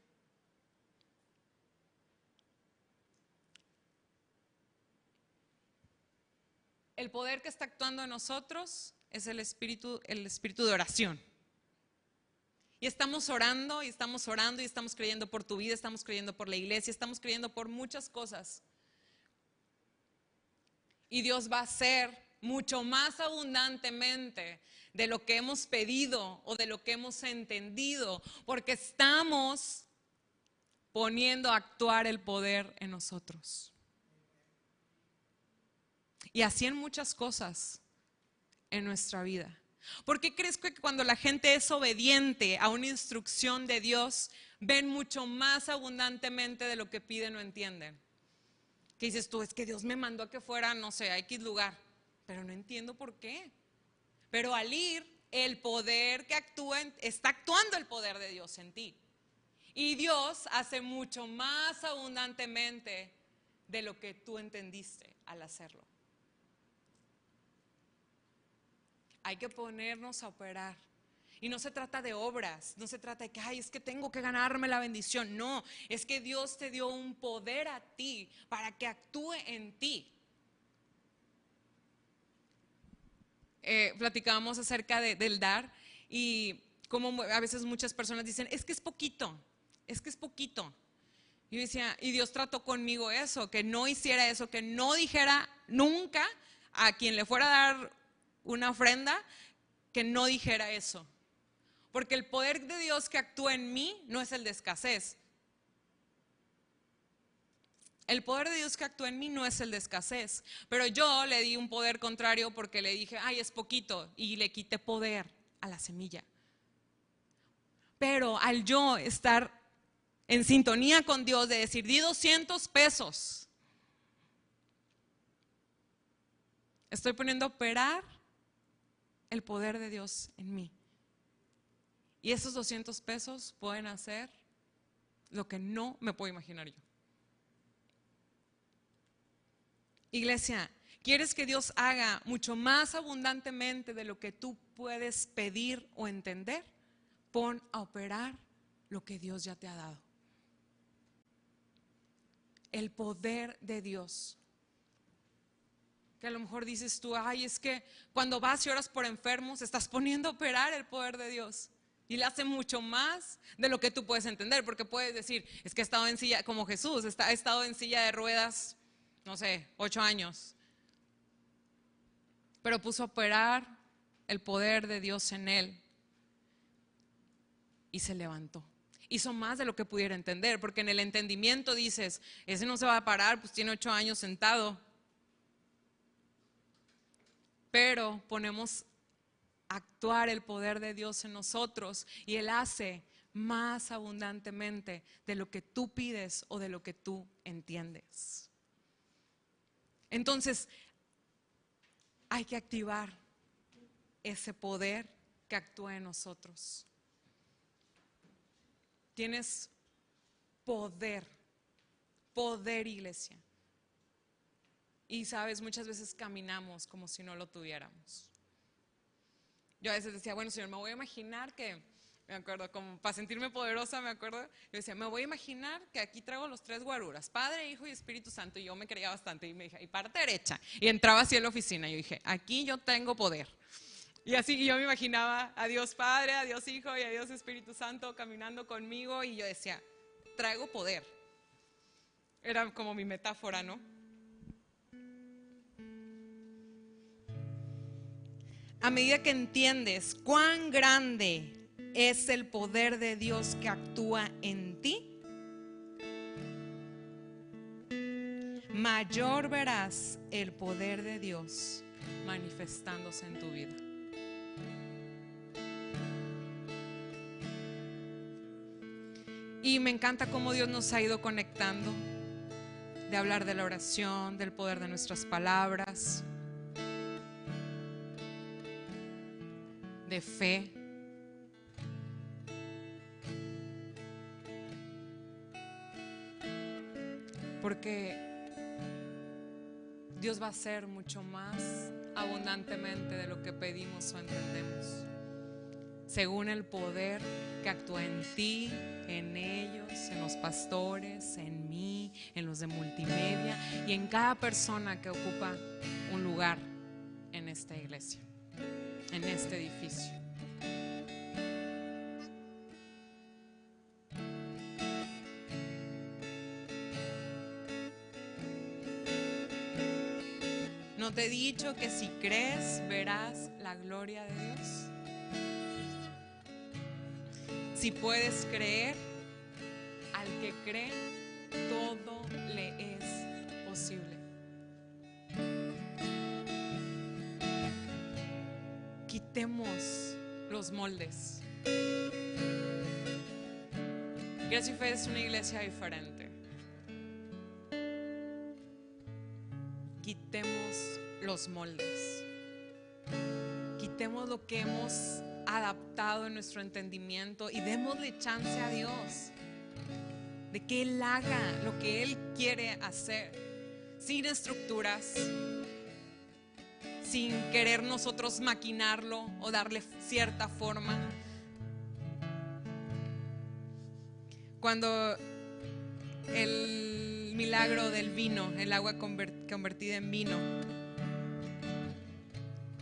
El poder que está actuando en nosotros es el espíritu, el espíritu de oración. Y estamos orando y estamos orando y estamos creyendo por tu vida, estamos creyendo por la iglesia, estamos creyendo por muchas cosas. Y Dios va a hacer mucho más abundantemente de lo que hemos pedido o de lo que hemos entendido, porque estamos poniendo a actuar el poder en nosotros. Y así en muchas cosas en nuestra vida. ¿Por qué crees que cuando la gente es obediente a una instrucción de Dios, ven mucho más abundantemente de lo que piden o entienden? ¿Qué dices tú? Es que Dios me mandó a que fuera, no sé, a X lugar, pero no entiendo por qué. Pero al ir, el poder que actúa, está actuando el poder de Dios en ti. Y Dios hace mucho más abundantemente de lo que tú entendiste al hacerlo. Hay que ponernos a operar. Y no se trata de obras, no se trata de que, ay, es que tengo que ganarme la bendición. No, es que Dios te dio un poder a ti para que actúe en ti. Eh, platicábamos acerca del dar y como a veces muchas personas dicen, es que es poquito, es que es poquito. Y decía, y Dios trató conmigo eso, que no hiciera eso, que no dijera nunca a quien le fuera a dar una ofrenda, que no dijera eso. Porque el poder de Dios que actúa en mí no es el de escasez, el poder de Dios que actúa en mí no es el de escasez, pero yo le di un poder contrario porque le dije, ay, es poquito, y le quité poder a la semilla. Pero al yo estar en sintonía con Dios de decir, di 200 pesos, estoy poniendo a operar el poder de Dios en mí. Y esos 200 pesos pueden hacer lo que no me puedo imaginar yo. Iglesia, ¿quieres que Dios haga mucho más abundantemente de lo que tú puedes pedir o entender? Pon a operar lo que Dios ya te ha dado. El poder de Dios. Que a lo mejor dices tú, ay, es que cuando vas y oras por enfermos, estás poniendo a operar el poder de Dios. Y le hace mucho más de lo que tú puedes entender, porque puedes decir, es que he estado en silla, como Jesús, está, ha estado en silla de ruedas no sé, ocho años. Pero puso a operar el poder de Dios en él y se levantó. Hizo más de lo que pudiera entender, porque en el entendimiento dices, ese no se va a parar, pues tiene ocho años sentado. Pero ponemos actuar el poder de Dios en nosotros y Él hace más abundantemente de lo que tú pides o de lo que tú entiendes. Entonces, hay que activar ese poder que actúa en nosotros. Tienes poder, poder iglesia. Y sabes, muchas veces caminamos como si no lo tuviéramos. Yo a veces decía, bueno, Señor, me voy a imaginar que me acuerdo, como para sentirme poderosa, me acuerdo, yo decía, me voy a imaginar que aquí traigo los tres guaruras, Padre, Hijo y Espíritu Santo, y yo me creía bastante, y me dije, y parte derecha, y entraba así en la oficina, y yo dije, aquí yo tengo poder. Y así yo me imaginaba a Dios Padre, a Dios Hijo y a Dios Espíritu Santo caminando conmigo, y yo decía, traigo poder. Era como mi metáfora, ¿no? A medida que entiendes cuán grande es el poder de Dios que actúa en ti, mayor verás el poder de Dios manifestándose en tu vida. Y me encanta cómo Dios nos ha ido conectando, de hablar de la oración, del poder de nuestras palabras, de fe. Porque Dios va a hacer mucho más abundantemente de lo que pedimos o entendemos. Según el poder que actúa en ti, en ellos, en los pastores, en mí, en los de multimedia y en cada persona que ocupa un lugar en esta iglesia, en este edificio. He dicho que si crees verás la gloria de Dios? Si puedes creer, al que cree, todo le es posible. Quitemos los moldes. Gracia y Fe es una iglesia diferente. Moldes. Quitemos lo que hemos adaptado en nuestro entendimiento y démosle chance a Dios de que Él haga lo que Él quiere hacer, sin estructuras, sin querer nosotros maquinarlo o darle cierta forma. Cuando el milagro del vino, el agua convertida en vino,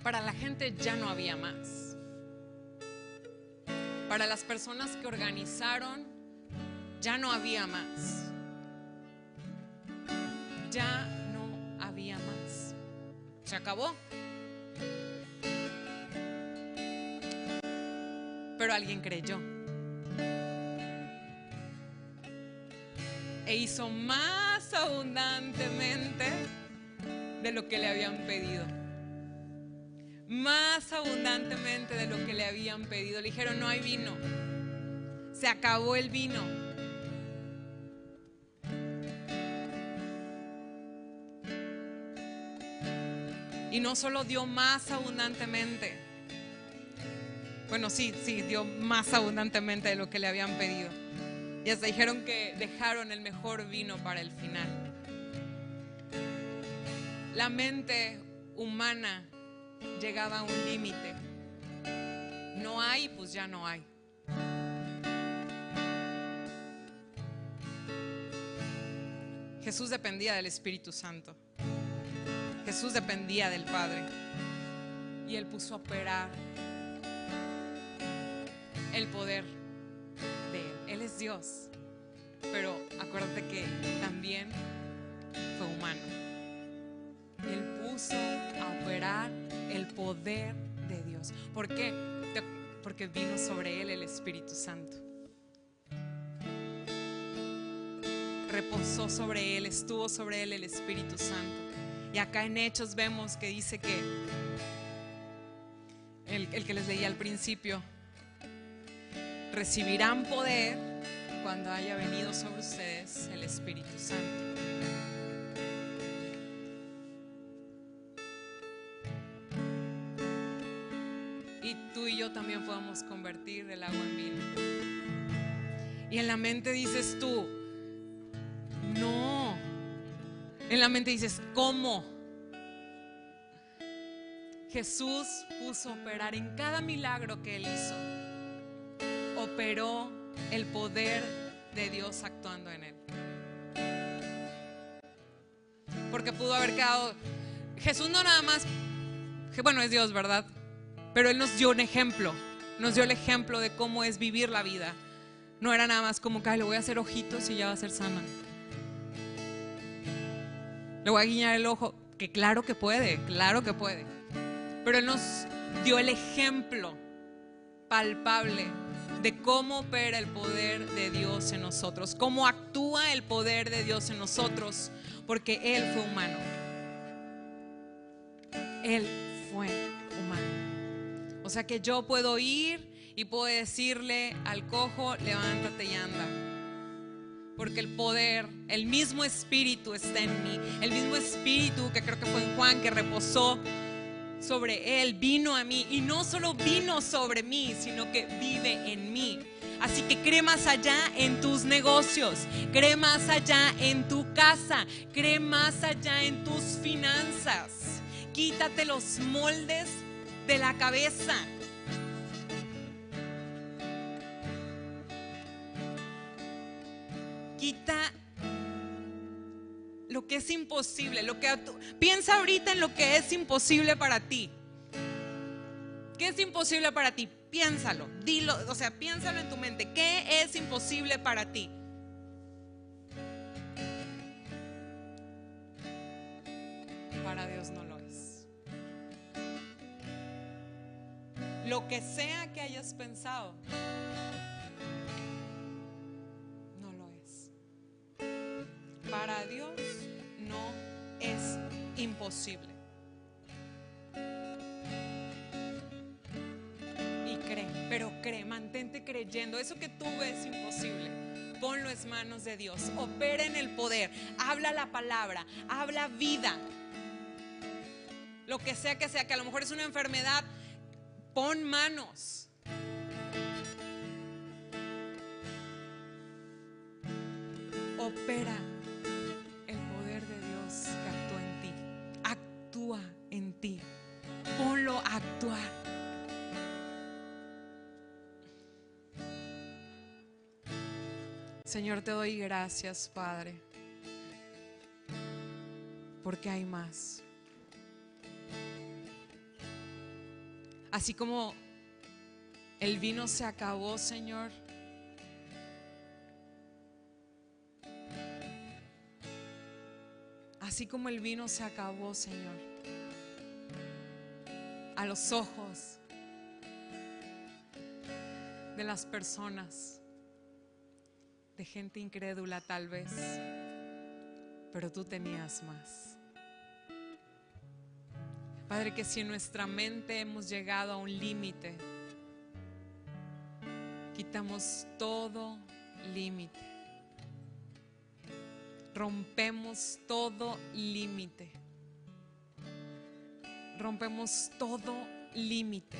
para la gente ya no había más. Para las personas que organizaron, ya no había más. Ya no había más. Se acabó. Pero alguien creyó. E hizo más abundantemente de lo que le habían pedido más abundantemente de lo que le habían pedido. Le dijeron, no hay vino. Se acabó el vino. Y no solo dio más abundantemente. Bueno, sí, sí, dio más abundantemente de lo que le habían pedido. Y hasta dijeron que dejaron el mejor vino para el final. La mente humana llegaba a un límite. No hay, pues ya no hay. Jesús dependía del Espíritu Santo. Jesús dependía del Padre. Y Él puso a operar el poder de Él. Él es Dios. Pero acuérdate que también fue humano. Él puso a operar el poder de Dios. ¿Por qué? Porque vino sobre él el Espíritu Santo. Reposó sobre él, estuvo sobre él el Espíritu Santo. Y acá en Hechos vemos que dice que el que les leía al principio, recibirán poder cuando haya venido sobre ustedes el Espíritu Santo. También podemos convertir el agua en vino. Y en la mente dices tú, no. En la mente dices, ¿cómo? Jesús puso operar en cada milagro que él hizo. Operó el poder de Dios actuando en él. Porque pudo haber quedado... Jesús no nada más, bueno, es Dios, ¿verdad? Pero Él nos dio un ejemplo, nos dio el ejemplo de cómo es vivir la vida. No era nada más como le voy a hacer ojitos y ya va a ser sana. Le voy a guiñar el ojo, que claro que puede, claro que puede. Pero Él nos dio el ejemplo palpable de cómo opera el poder de Dios en nosotros, cómo actúa el poder de Dios en nosotros, porque Él fue humano. Él fue. O sea que yo puedo ir y puedo decirle al cojo, levántate y anda. Porque el poder, el mismo espíritu está en mí. El mismo espíritu que creo que fue en Juan que reposó sobre él, vino a mí. Y no solo vino sobre mí, sino que vive en mí. Así que cree más allá en tus negocios, cree más allá en tu casa, cree más allá en tus finanzas. Quítate los moldes de la cabeza. Quita lo que es imposible, lo que piensa ahorita en lo que es imposible para ti. ¿Qué es imposible para ti? Piénsalo, dilo, o sea, piénsalo en tu mente. ¿Qué es imposible para ti? Que sea que hayas pensado, no lo es. Para Dios no es imposible. Y cree, pero cree, mantente creyendo. Eso que tú ves imposible, ponlo en manos de Dios. Opera en el poder, habla la palabra, habla vida. Lo que sea que sea, que a lo mejor es una enfermedad, pon manos. Opera el poder de Dios que actúa en ti. Actúa en ti. Ponlo a actuar. Señor, te doy gracias, Padre, porque hay más. Así como el vino se acabó, Señor. Así como el vino se acabó, Señor. A los ojos de las personas, de gente incrédula tal vez, pero tú tenías más. Padre, que si en nuestra mente hemos llegado a un límite, quitamos todo límite. Rompemos todo límite. Rompemos todo límite.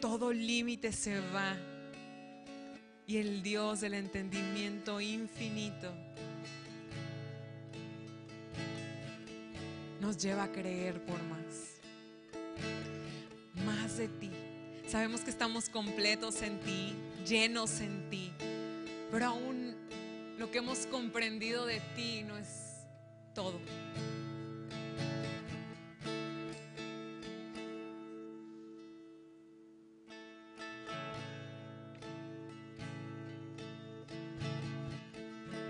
Todo límite se va. Y el Dios del entendimiento infinito nos lleva a creer por más. Más de ti. Sabemos que estamos completos en ti, llenos en ti, pero aún lo que hemos comprendido de ti no es todo.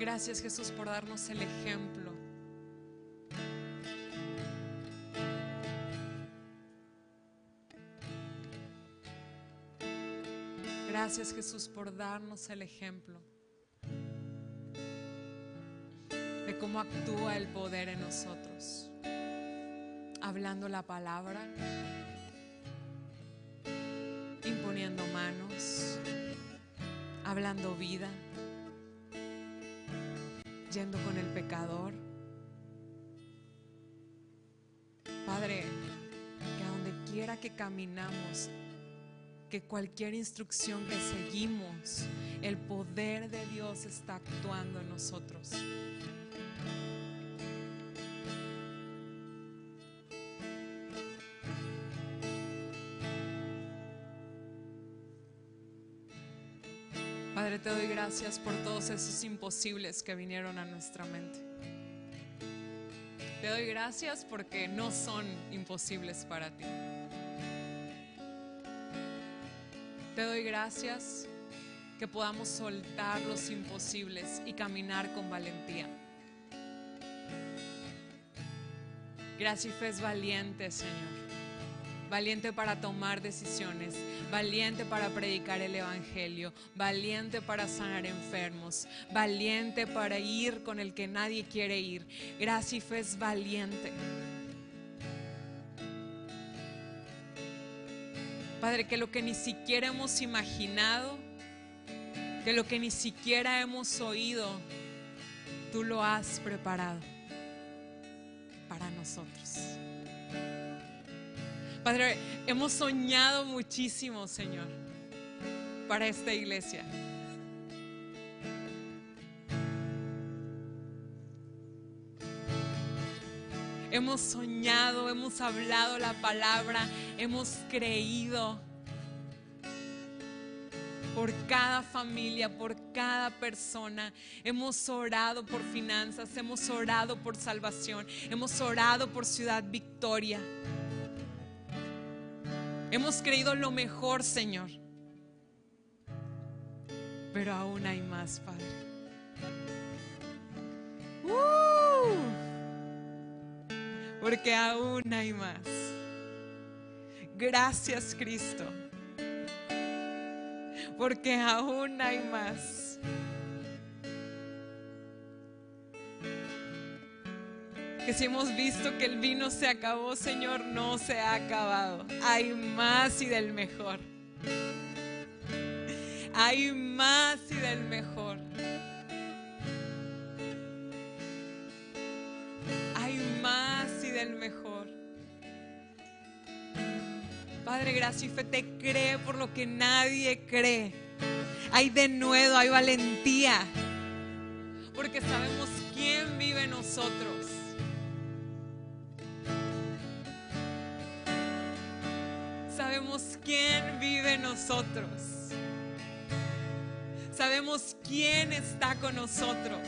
Gracias Jesús por darnos el ejemplo Gracias Jesús por darnos el ejemplo de cómo actúa el poder en nosotros. Hablando la palabra, imponiendo manos, hablando vida, yendo con el pecador. Padre, que a donde quiera que caminamos, que cualquier instrucción que seguimos, el poder de Dios está actuando en nosotros. Padre, te doy gracias por todos esos imposibles que vinieron a nuestra mente. Te doy gracias porque no son imposibles para ti. Te doy gracias que podamos soltar los imposibles y caminar con valentía. Gracias es valiente, Señor. Valiente para tomar decisiones, valiente para predicar el Evangelio, valiente para sanar enfermos, valiente para ir con el que nadie quiere ir. Gracias es valiente. Padre, que lo que ni siquiera hemos imaginado, que lo que ni siquiera hemos oído, tú lo has preparado para nosotros. Padre, hemos soñado muchísimo, Señor, para esta iglesia. Hemos soñado, hemos hablado la palabra, hemos creído por cada familia, por cada persona. Hemos orado por finanzas, hemos orado por salvación, hemos orado por Ciudad Victoria. Hemos creído lo mejor, Señor. Pero aún hay más, Padre. ¡Uh! Porque aún hay más. Gracias, Cristo. Porque aún hay más. que si hemos visto que el vino se acabó, Señor, no se ha acabado. Hay más y del mejor. Hay más y del mejor. Padre, gracias y fe te cree por lo que nadie cree. Hay de nuevo, hay valentía. Porque sabemos quién vive nosotros. Sabemos quién vive nosotros. Sabemos quién está con nosotros.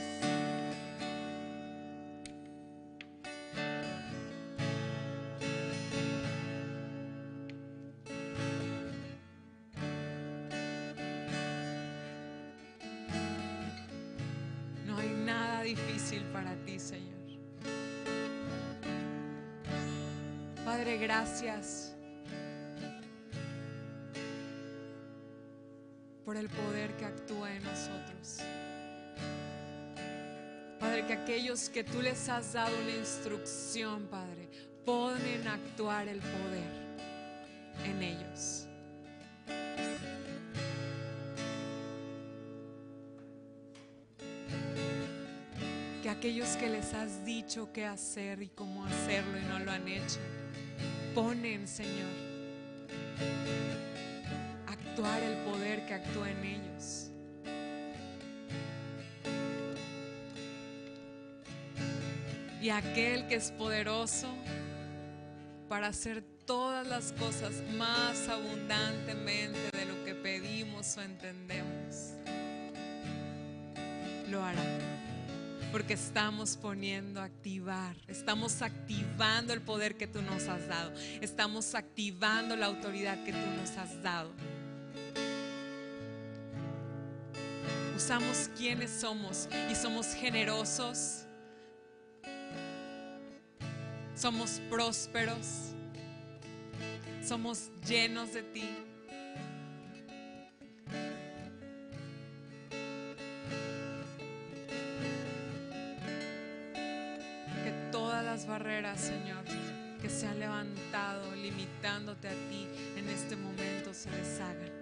Gracias. por el poder que actúa en nosotros. Padre, que aquellos que tú les has dado una instrucción, Padre, ponen a actuar el poder en ellos. Que aquellos que les has dicho qué hacer y cómo hacerlo y no lo han hecho, ponen, Señor, actuar el poder que actúa en ellos. Y aquel que es poderoso para hacer todas las cosas más abundantemente de lo que pedimos o entendemos, lo hará. Porque estamos poniendo a activar, estamos activando el poder que tú nos has dado, estamos activando la autoridad que tú nos has dado. usamos quienes somos y somos generosos, somos prósperos, somos llenos de ti. barreras, Señor, que se han levantado limitándote a ti en este momento se deshagan.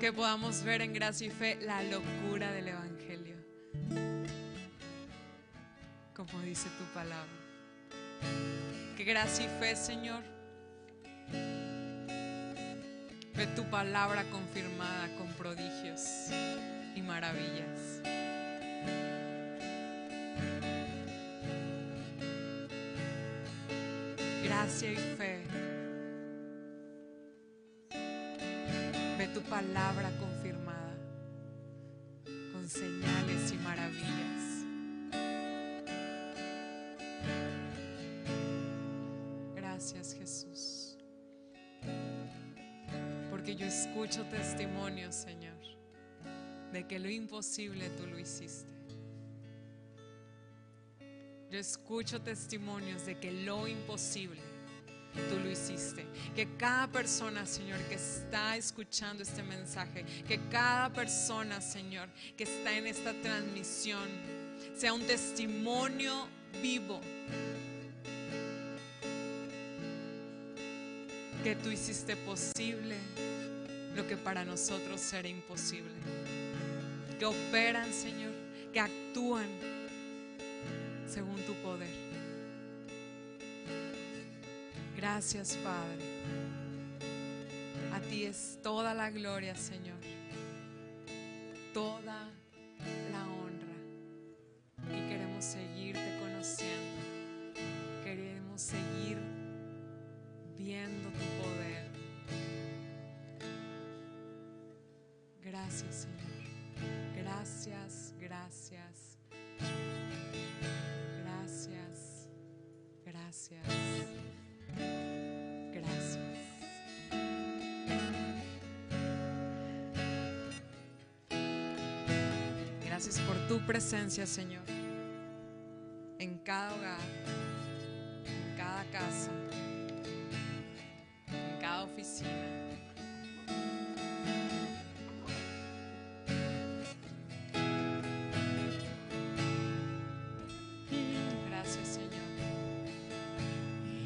Que podamos ver en gracia y fe la locura del Evangelio, como dice tu palabra. Que gracia y fe, Señor, ve tu palabra confirmada con prodigios y maravillas. Gracia y fe. Ve tu palabra confirmada con señales y maravillas. Gracias Jesús. Yo escucho testimonios, Señor, de que lo imposible tú lo hiciste. Yo escucho testimonios de que lo imposible tú lo hiciste. Que cada persona, Señor, que está escuchando este mensaje, que cada persona, Señor, que está en esta transmisión, sea un testimonio vivo. Que tú hiciste posible que para nosotros era imposible. Que operan, Señor, que actúan según tu poder. Gracias, Padre. A ti es toda la gloria, Señor. Toda presencia, Señor,